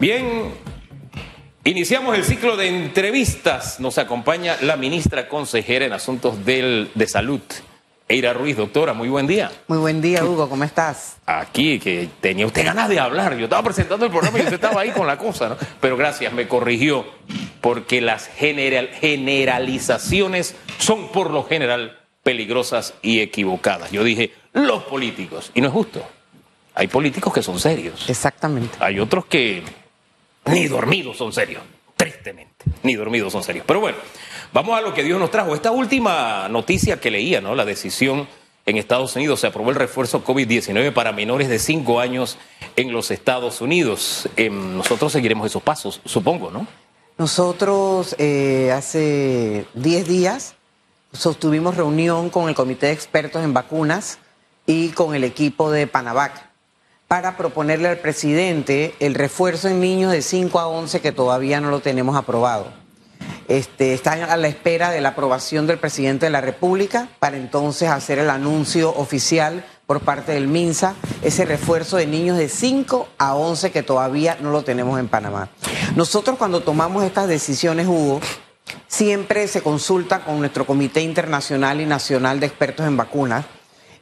Bien, iniciamos el ciclo de entrevistas. Nos acompaña la ministra consejera en asuntos del, de salud, Eira Ruiz. Doctora, muy buen día. Muy buen día, Hugo, ¿cómo estás? Aquí, que tenía usted ganas de hablar. Yo estaba presentando el programa y usted estaba ahí con la cosa, ¿no? Pero gracias, me corrigió, porque las general, generalizaciones son por lo general peligrosas y equivocadas. Yo dije, los políticos, y no es justo. Hay políticos que son serios. Exactamente. Hay otros que ni dormidos son serios, tristemente, ni dormidos son serios. Pero bueno, vamos a lo que Dios nos trajo. Esta última noticia que leía, ¿no? La decisión en Estados Unidos, se aprobó el refuerzo COVID-19 para menores de 5 años en los Estados Unidos. Eh, nosotros seguiremos esos pasos, supongo, ¿no? Nosotros eh, hace 10 días sostuvimos reunión con el Comité de Expertos en Vacunas y con el equipo de Panavac para proponerle al presidente el refuerzo en niños de 5 a 11 que todavía no lo tenemos aprobado. Este, están a la espera de la aprobación del presidente de la República para entonces hacer el anuncio oficial por parte del MINSA, ese refuerzo de niños de 5 a 11 que todavía no lo tenemos en Panamá. Nosotros cuando tomamos estas decisiones, Hugo, siempre se consulta con nuestro Comité Internacional y Nacional de Expertos en Vacunas.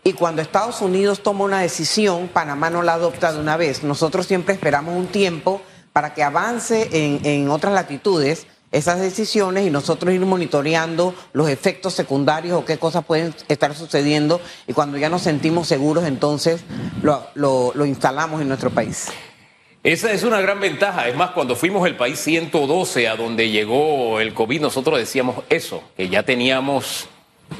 Y cuando Estados Unidos toma una decisión, Panamá no la adopta de una vez. Nosotros siempre esperamos un tiempo para que avance en, en otras latitudes esas decisiones y nosotros ir monitoreando los efectos secundarios o qué cosas pueden estar sucediendo y cuando ya nos sentimos seguros entonces lo, lo, instalamos en nuestro país. Esa es una gran ventaja. Es más, cuando fuimos el país 112 a donde llegó el COVID, nosotros decíamos eso, que ya teníamos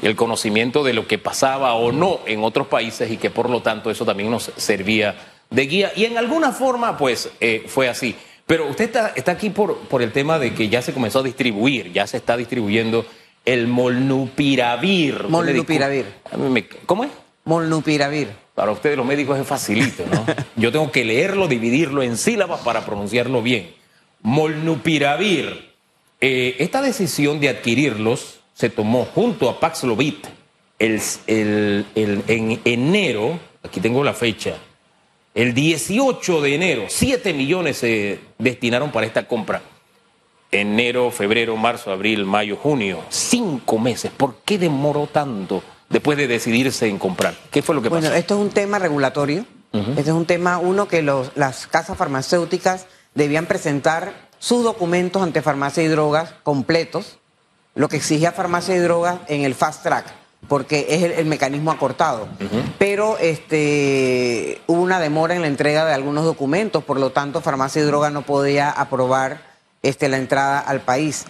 el conocimiento de lo que pasaba o no en otros países y que por lo tanto eso también nos servía de guía. Y en alguna forma, pues, eh, fue así. Pero usted está, está aquí por, por el tema de que ya se comenzó a distribuir, ya se está distribuyendo el molnupiravir. Molnupiravir. ¿Cómo es? Molnupiravir. Para ustedes los médicos es facilito, ¿no? Yo tengo que leerlo, dividirlo en sílabas para pronunciarlo bien. Molnupiravir. Eh, esta decisión de adquirirlos se tomó junto a Paxlovid el, el, el, en enero, aquí tengo la fecha, el 18 de enero, 7 millones se destinaron para esta compra. Enero, febrero, marzo, abril, mayo, junio, cinco meses. ¿Por qué demoró tanto después de decidirse en comprar? ¿Qué fue lo que pasó? Bueno, esto es un tema regulatorio. Uh -huh. Este es un tema, uno, que los, las casas farmacéuticas debían presentar sus documentos ante farmacia y drogas completos, lo que exigía farmacia y drogas en el fast track porque es el, el mecanismo acortado. Uh -huh. Pero este, hubo una demora en la entrega de algunos documentos, por lo tanto, Farmacia y Droga no podía aprobar este, la entrada al país.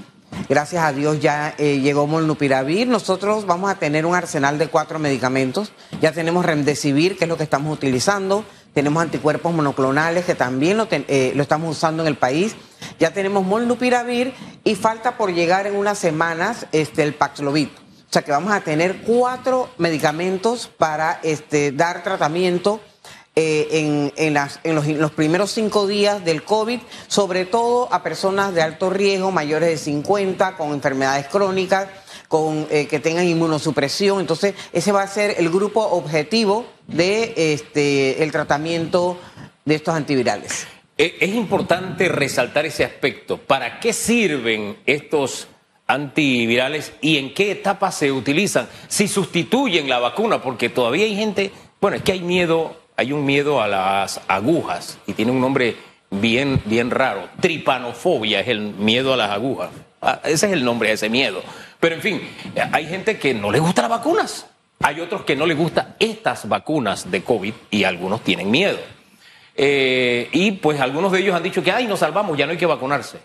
Gracias a Dios ya eh, llegó Molnupiravir. Nosotros vamos a tener un arsenal de cuatro medicamentos. Ya tenemos Remdesivir, que es lo que estamos utilizando. Tenemos anticuerpos monoclonales, que también lo, eh, lo estamos usando en el país. Ya tenemos Molnupiravir y falta por llegar en unas semanas este, el Paxlovid. O sea que vamos a tener cuatro medicamentos para este, dar tratamiento eh, en, los, primeros cinco días del COVID, sobre todo a personas de alto riesgo, mayores de 50, con enfermedades crónicas, con, eh, que tengan inmunosupresión. Entonces, ese va a ser el grupo objetivo de este, tratamiento de estos antivirales. Es importante resaltar ese aspecto. ¿Para qué sirven estos antivirales y en qué etapa se utilizan, si sustituyen la vacuna, porque todavía hay gente, bueno, es que hay miedo, hay un miedo a las agujas y tiene un nombre bien, bien raro, tripanofobia es el miedo a las agujas, ah, ese es el nombre de ese miedo. Pero en fin, hay gente que no le gustan las vacunas, hay otros que no les gustan estas vacunas de COVID y algunos tienen miedo. Eh, y pues algunos de ellos han dicho que, ay, nos salvamos, ya no hay que vacunarse.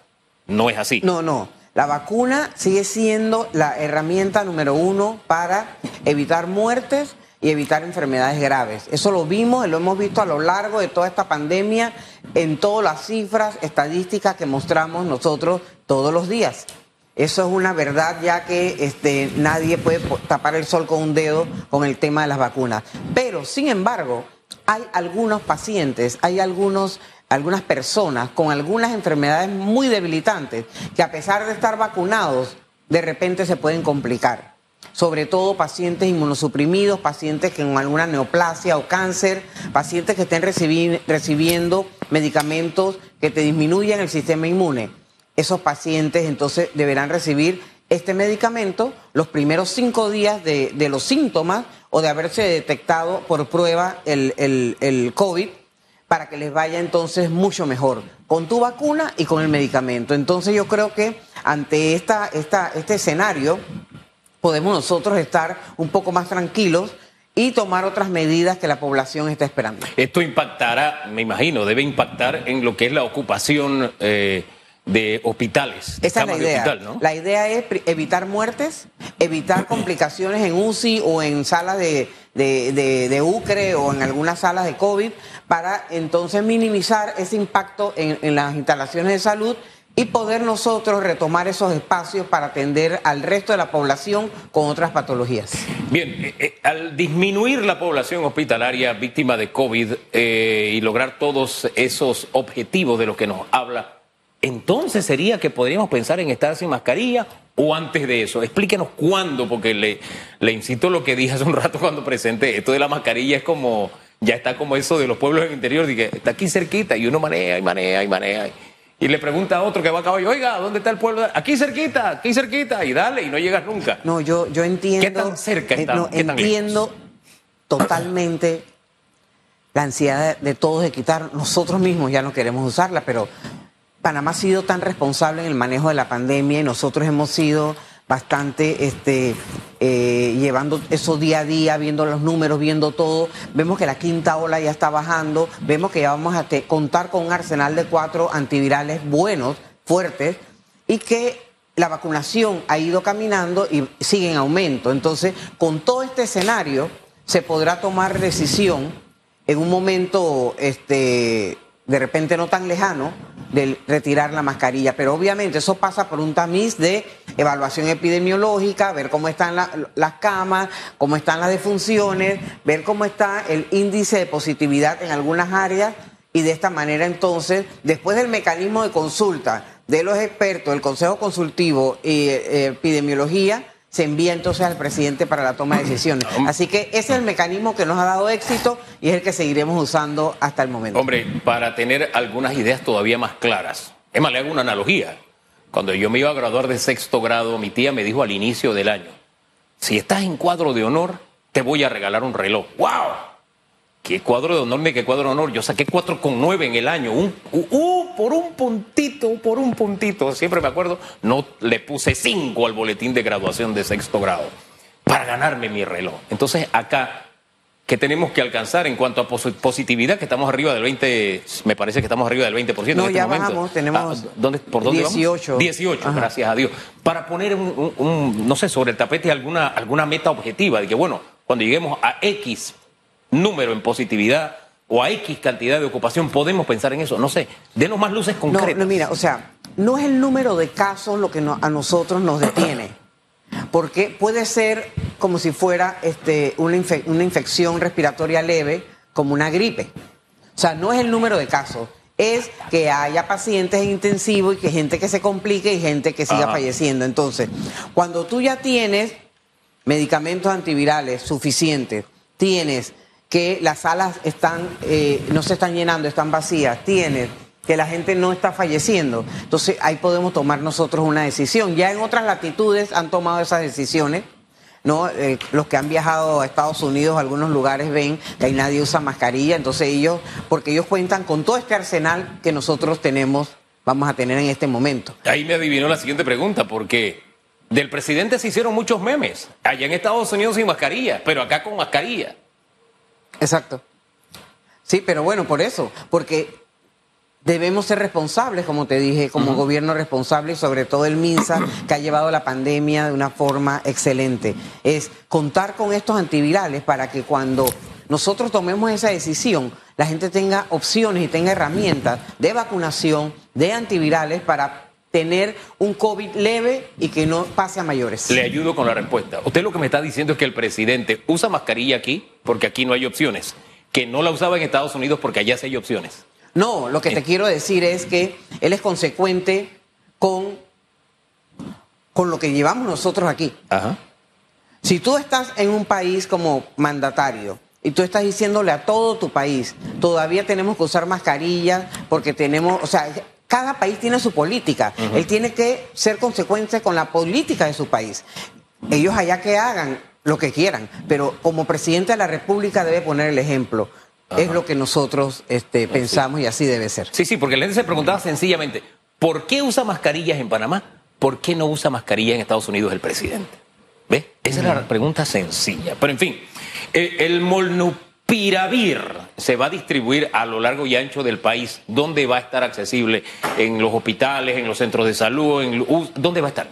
No es así. No, no. La vacuna sigue siendo la herramienta número uno para evitar muertes y evitar enfermedades graves. Eso lo vimos y lo hemos visto a lo largo de toda esta pandemia en todas las cifras estadísticas que mostramos nosotros todos los días. Eso es una verdad ya que este, nadie puede tapar el sol con un dedo con el tema de las vacunas. Pero, sin embargo, hay algunos pacientes, hay algunos algunas personas con algunas enfermedades muy debilitantes que a pesar de estar vacunados, de repente se pueden complicar. Sobre todo pacientes inmunosuprimidos, pacientes con alguna neoplasia o cáncer, pacientes que estén recibi recibiendo medicamentos que te disminuyen el sistema inmune. Esos pacientes entonces deberán recibir este medicamento los primeros cinco días de, los síntomas o de haberse detectado por prueba el, el COVID para que les vaya entonces mucho mejor con tu vacuna y con el medicamento. Entonces yo creo que ante esta, esta, este escenario podemos nosotros estar un poco más tranquilos y tomar otras medidas que la población está esperando. Esto impactará, me imagino, debe impactar en lo que es la ocupación eh, de hospitales. Esa es la idea. La idea es evitar muertes, evitar complicaciones en UCI o en salas de, de, UCRE o en algunas salas de COVID para entonces minimizar ese impacto en, en las instalaciones de salud y poder nosotros retomar esos espacios para atender al resto de la población con otras patologías. Bien, eh, eh, al disminuir la población hospitalaria víctima de COVID eh, y lograr todos esos objetivos de los que nos habla, entonces sería que podríamos pensar en estar sin mascarilla o antes de eso. Explíquenos cuándo, porque le, le insisto lo que dije hace un rato cuando presenté. Esto de la mascarilla es como, ya está como eso de los pueblos del interior, que está aquí cerquita y uno manea y manea y manea y le pregunta a otro que va a caballo, oiga, ¿dónde está el pueblo? Aquí cerquita, aquí cerquita, y dale, y no llegas nunca. No, yo, yo entiendo. ¿Qué tan cerca eh, está? entiendo totalmente la ansiedad de, de todos de quitar. Nosotros mismos ya no queremos usarla, pero Panamá ha sido tan responsable en el manejo de la pandemia y nosotros hemos sido bastante este, eh, llevando eso día a día, viendo los números, viendo todo. Vemos que la quinta ola ya está bajando, vemos que ya vamos a contar con un arsenal de cuatro antivirales buenos, fuertes, y que la vacunación ha ido caminando y sigue en aumento. Entonces, con todo este escenario, se podrá tomar decisión en un momento este, de repente no tan lejano, de retirar la mascarilla. Pero obviamente eso pasa por un tamiz de evaluación epidemiológica, ver cómo están las camas, cómo están las defunciones, ver cómo está el índice de positividad en algunas áreas y de esta manera entonces, después del mecanismo de consulta de los expertos, el Consejo Consultivo y eh, Epidemiología, se envía entonces al presidente para la toma de decisiones. Así que ese es el mecanismo que nos ha dado éxito y es el que seguiremos usando hasta el momento. Hombre, para tener algunas ideas todavía más claras, es más, le hago una analogía. Cuando yo me iba a graduar de sexto grado, mi tía me dijo al inicio del año, si estás en cuadro de honor, te voy a regalar un reloj. ¡Wow! ¿Qué cuadro de honor ni qué cuadro de honor? Yo saqué 4,9 en el año. Un, uh, por un puntito, por un puntito. Siempre me acuerdo, no le puse 5 al boletín de graduación de sexto grado para ganarme mi reloj. Entonces, acá, ¿qué tenemos que alcanzar en cuanto a positividad? Que estamos arriba del 20, me parece que estamos arriba del 20% no, en este ya momento. bajamos, tenemos. Ah, ¿dónde, ¿Por dónde 18. 18, gracias a Dios. Para poner, un, no sé, sobre el tapete alguna, alguna meta objetiva de que, bueno, cuando lleguemos a X número en positividad o a X cantidad de ocupación, podemos pensar en eso. No sé, denos más luces concretas. No, mira, o sea, no es el número de casos lo que a nosotros nos detiene, porque puede ser como si fuera este, una, una infección respiratoria leve, como una gripe. O sea, no es el número de casos, es que haya pacientes en intensivo y que gente que se complique y gente que siga falleciendo. Entonces, cuando tú ya tienes medicamentos antivirales suficientes, tienes que las salas están, eh, no se están llenando, están vacías, tiene que la gente no está falleciendo. Entonces ahí podemos tomar nosotros una decisión. Ya en otras latitudes han tomado esas decisiones. ¿no? Eh, los que han viajado a Estados Unidos, a algunos lugares ven que ahí nadie usa mascarilla, entonces ellos, porque ellos cuentan con todo este arsenal que nosotros tenemos, vamos a tener en este momento. Ahí me adivinó la siguiente pregunta, porque del presidente se hicieron muchos memes, allá en Estados Unidos sin mascarilla, pero acá con mascarilla. Exacto. Sí, pero bueno, por eso, porque debemos ser responsables, como te dije, como gobierno responsable y sobre todo el MINSA, que ha llevado la pandemia de una forma excelente. Es contar con estos antivirales para que cuando nosotros tomemos esa decisión, la gente tenga opciones y tenga herramientas de vacunación, de antivirales para tener un COVID leve y que no pase a mayores. Le ayudo con la respuesta. Usted lo que me está diciendo es que el presidente usa mascarilla aquí porque aquí no hay opciones, que no la usaba en Estados Unidos porque allá sí hay opciones. No, lo que te quiero decir es que él es consecuente con, con lo que llevamos nosotros aquí. Ajá. Si tú estás en un país como mandatario Y tú estás diciéndole a todo tu país, todavía tenemos que usar mascarillas porque tenemos, o sea, cada país tiene su política. Él tiene que ser consecuente con la política de su país. Ellos allá que hagan lo que quieran, pero como presidente de la República debe poner el ejemplo. Es lo que nosotros este, pensamos y así debe ser. Sí, sí, porque la gente se preguntaba sencillamente, ¿por qué usa mascarillas en Panamá? ¿Por qué no usa mascarilla en Estados Unidos el presidente? ¿Ve? Esa es la pregunta sencilla. Pero en fin, eh, el molnupiravir se va a distribuir a lo largo y ancho del país. ¿Dónde va a estar accesible? ¿En los hospitales, en los centros de salud? En, ¿Dónde va a estar?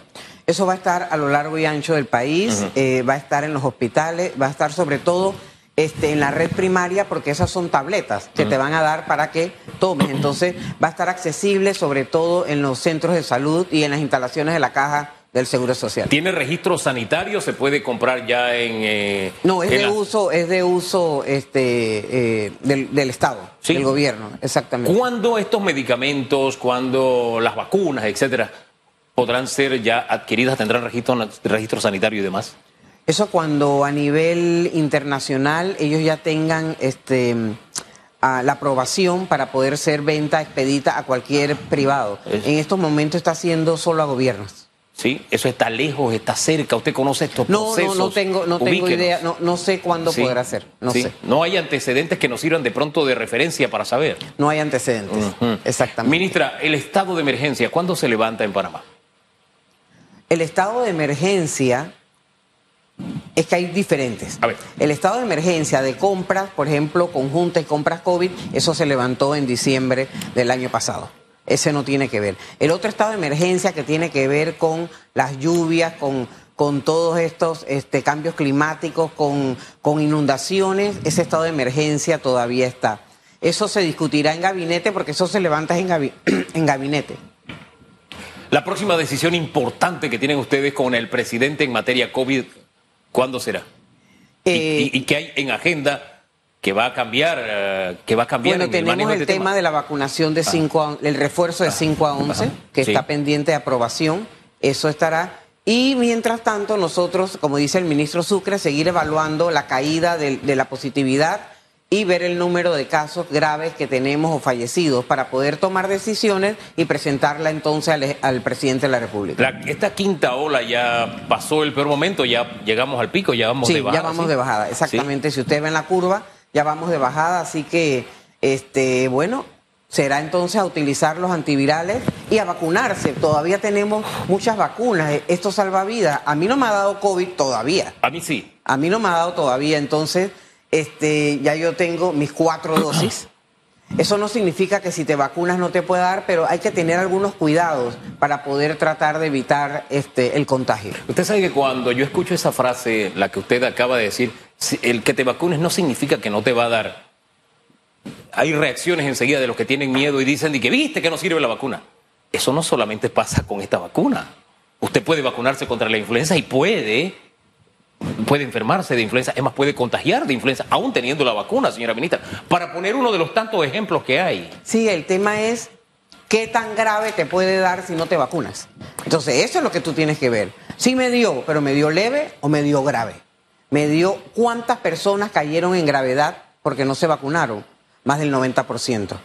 Eso va a estar a lo largo y ancho del país, eh, va a estar en los hospitales, va a estar sobre todo este, en la red primaria porque esas son tabletas que te van a dar para que tomes. Entonces va a estar accesible sobre todo en los centros de salud y en las instalaciones de la caja del Seguro Social. ¿Tiene registro sanitario? ¿Se puede comprar ya en...? Eh, no, es de uso, es de uso este, eh, del, Estado, del gobierno, exactamente. ¿Cuándo estos medicamentos, cuándo las vacunas, etcétera, podrán ser ya adquiridas, tendrán registro, registro sanitario y demás? Eso cuando a nivel internacional ellos ya tengan este la aprobación para poder ser venta expedita a cualquier privado. En estos momentos está haciendo solo a gobiernos. Sí, eso está lejos, está cerca. Usted conoce estos no, procesos. No, no tengo, no tengo idea, no, no sé cuándo podrá ser. No sé. No hay antecedentes que nos sirvan de pronto de referencia para saber. No hay antecedentes, exactamente. Ministra, el estado de emergencia, ¿cuándo se levanta en Panamá? El estado de emergencia es que hay diferentes. El estado de emergencia de compras, por ejemplo, conjunta y compras COVID, eso se levantó en diciembre del año pasado. Ese no tiene que ver. El otro estado de emergencia que tiene que ver con las lluvias, con, con todos estos este, cambios climáticos, con, con inundaciones, ese estado de emergencia todavía está. Eso se discutirá en gabinete porque eso se levanta en, en gabinete. La próxima decisión importante que tienen ustedes con el presidente en materia COVID, ¿cuándo será? ¿Y, eh, qué hay en agenda que va a cambiar? Eh, que va a cambiar bueno, tenemos el, este tema, de la vacunación de 5 a, el refuerzo de 5 a 11, que está pendiente de aprobación. Eso estará. Y mientras tanto, nosotros, como dice el ministro Sucre, seguir evaluando la caída de la positividad y ver el número de casos graves que tenemos o fallecidos para poder tomar decisiones y presentarla entonces al, presidente de la República. esta quinta ola ya pasó el peor momento, ya llegamos al pico, ya vamos de bajada. Ya vamos de bajada, exactamente. Si usted ve en la curva, ya vamos de bajada, así que, este, bueno, será entonces a utilizar los antivirales y a vacunarse. Todavía tenemos muchas vacunas. Esto salva vidas. A mí no me ha dado COVID todavía. A mí sí. A mí no me ha dado todavía, entonces este, ya yo tengo mis cuatro dosis. Eso no significa que si te vacunas no te pueda dar, pero hay que tener algunos cuidados para poder tratar de evitar este, el contagio. Usted sabe que cuando yo escucho esa frase, la que usted acaba de decir, el que te vacunes no significa que no te va a dar. Hay reacciones enseguida de los que tienen miedo y dicen que viste que no sirve la vacuna. Eso no solamente pasa con esta vacuna. Usted puede vacunarse contra la influenza y puede puede enfermarse de influenza, es más, puede contagiar de influenza, aún teniendo la vacuna, señora ministra, para poner uno de los tantos ejemplos que hay. Sí, el tema es qué tan grave te puede dar si no te vacunas. Entonces, eso es lo que tú tienes que ver. Sí me dio, pero me dio leve o me dio grave. Me dio cuántas personas cayeron en gravedad porque no se vacunaron, más del 90%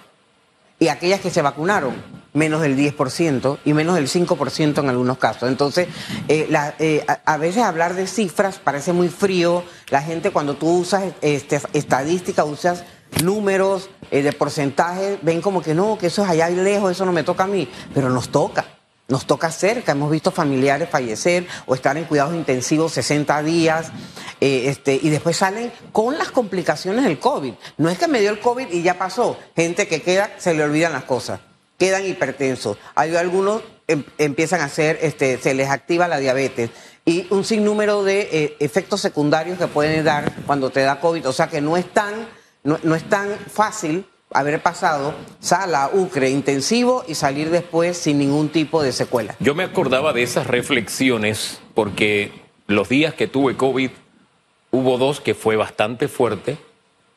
y aquellas que se vacunaron, menos del 10% y menos del 5% en algunos casos. Entonces, eh, eh, a, veces hablar de cifras parece muy frío. La gente cuando tú usas este, estadística, usas números eh, de porcentaje, ven como que no, que eso es allá lejos, eso no me toca a mí, pero nos toca. Nos toca cerca, hemos visto familiares fallecer o estar en cuidados intensivos 60 días eh, este, y después salen con las complicaciones del COVID. No es que me dio el COVID y ya pasó. Gente que queda, se le olvidan las cosas, quedan hipertensos. Hay algunos em, empiezan a hacer, este, se les activa la diabetes y un sinnúmero de eh, efectos secundarios que pueden dar cuando te da COVID. O sea que no es tan, no, no es tan fácil haber pasado sala, UCRE, intensivo y salir después sin ningún tipo de secuela. Yo me acordaba de esas reflexiones porque los días que tuve COVID hubo dos que fue bastante fuerte,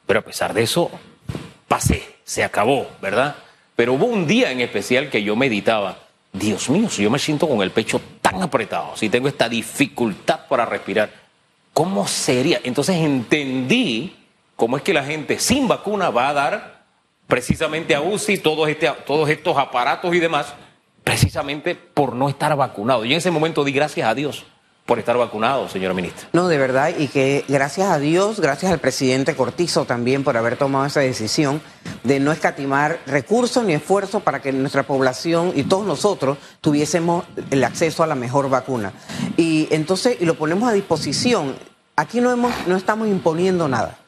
pero a pesar de eso pasé, se acabó, ¿verdad? Pero hubo un día en especial que yo meditaba, Dios mío, si yo me siento con el pecho tan apretado, si tengo esta dificultad para respirar, ¿cómo sería? Entonces entendí cómo es que la gente sin vacuna va a dar precisamente a UCI todos, este, todos estos aparatos y demás, precisamente por no estar vacunado. Y en ese momento di gracias a Dios por estar vacunado, señora ministra. No, de verdad, y que gracias a Dios, gracias al presidente Cortizo también por haber tomado esa decisión de no escatimar recursos ni esfuerzos para que nuestra población y todos nosotros tuviésemos el acceso a la mejor vacuna. Y entonces, y lo ponemos a disposición. Aquí no, hemos, no estamos imponiendo nada.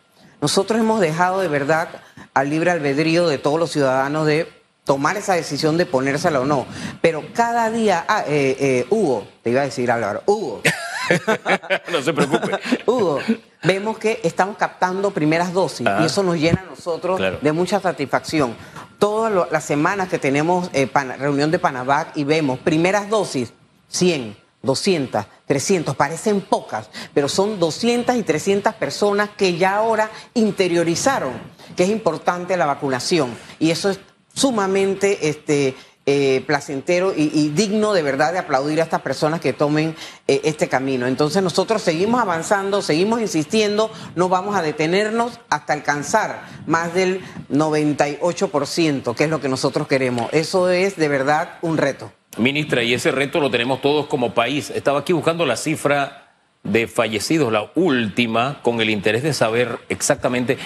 Nosotros hemos dejado de verdad al libre albedrío de todos los ciudadanos de tomar esa decisión de ponérsela o no. Pero cada día, ah, eh, eh, Hugo, te iba a decir Álvaro, Hugo. no se preocupe. Hugo, vemos que estamos captando primeras dosis y eso nos llena a nosotros de mucha satisfacción. Todas las semanas que tenemos eh, reunión de Panavac y vemos primeras dosis, 100, 200, 300, parecen pocas, pero son 200 y 300 personas que ya ahora interiorizaron que es importante la vacunación. Y eso es sumamente este, eh, placentero y, digno de verdad de aplaudir a estas personas que tomen eh, este camino. Entonces nosotros seguimos avanzando, seguimos insistiendo, no vamos a detenernos hasta alcanzar más del 98%, que es lo que nosotros queremos. Eso es de verdad un reto. Ministra, y ese reto lo tenemos todos como país. Estaba aquí buscando la cifra de fallecidos, la última, con el interés de saber exactamente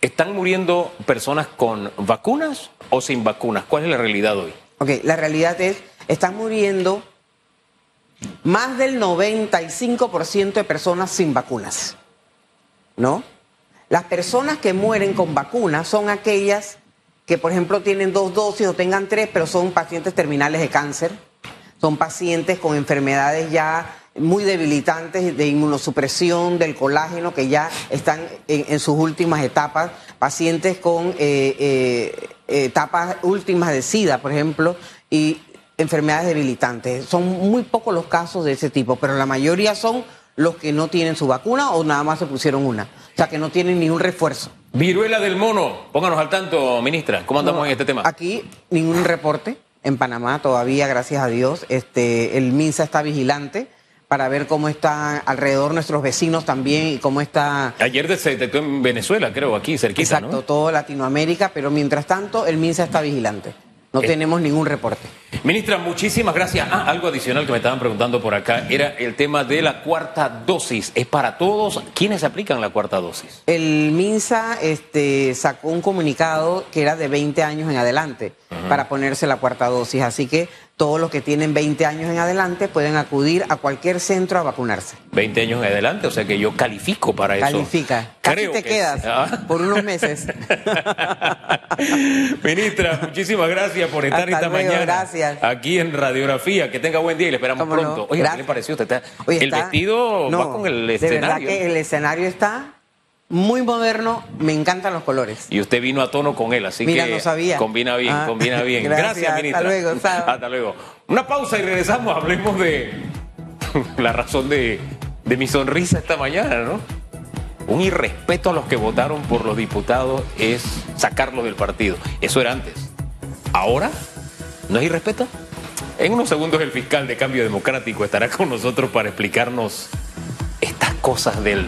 ¿Están muriendo personas con vacunas o sin vacunas? ¿Cuál es la realidad hoy? Ok, la realidad es, están muriendo más del 95% de personas sin vacunas. ¿No? Las personas que mueren con vacunas son aquellas que, por ejemplo, tienen dos dosis o tengan tres, pero son pacientes terminales de cáncer, son pacientes con enfermedades ya muy debilitantes de inmunosupresión del colágeno que ya están en, sus últimas etapas, pacientes con eh, eh, etapas últimas de SIDA, por ejemplo, y enfermedades debilitantes. Son muy pocos los casos de ese tipo, pero la mayoría son los que no tienen su vacuna o nada más se pusieron una. O sea, que no tienen ningún refuerzo. Viruela del mono, pónganos al tanto, ministra, ¿cómo andamos en este tema? Aquí ningún reporte en Panamá todavía, gracias a Dios. Este, el MINSA está vigilante para ver cómo está alrededor nuestros vecinos también y cómo está... Ayer se detectó en Venezuela, creo, aquí cerquita, Exacto, todo Latinoamérica, pero mientras tanto el MINSA está vigilante. No eh. tenemos ningún reporte. Ministra, muchísimas gracias. Ah, algo adicional que me estaban preguntando por acá era el tema de la cuarta dosis. ¿Es para todos? ¿Quiénes aplican la cuarta dosis? El MINSA este, sacó un comunicado que era de 20 años en adelante para ponerse la cuarta dosis. Así que todos los que tienen 20 años en adelante pueden acudir a cualquier centro a vacunarse. 20 años en adelante, o sea que yo califico para eso. Califica. Casi te quedas ¿Ah? por unos meses. Ministra, muchísimas gracias por estar esta mañana gracias. Aquí en Radiografía. Que tenga buen día y le esperamos pronto. Oye, ¿qué le pareció? ¿Usted el vestido va con el escenario. De verdad que el escenario está muy moderno, me encantan los colores. Y usted vino a tono con él, así Mira, que no sabía. combina bien, ah, combina bien. Gracias, ministra. Hasta luego. Hasta luego. Una pausa y regresamos. Hablemos de la razón de, de mi sonrisa esta mañana, ¿no? Un irrespeto a los que votaron por los diputados es sacarlos del partido. Eso era antes. Ahora, ¿no es irrespeto? En unos segundos el fiscal de Cambio Democrático estará con nosotros para explicarnos estas cosas del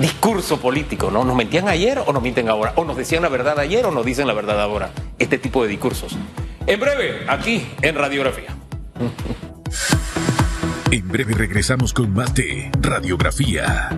discurso político, ¿no? ¿Nos mentían ayer o nos mienten ahora? ¿O nos decían la verdad ayer o nos dicen la verdad ahora? Este tipo de discursos. En breve, aquí en Radiografía. En breve regresamos con más de Radiografía.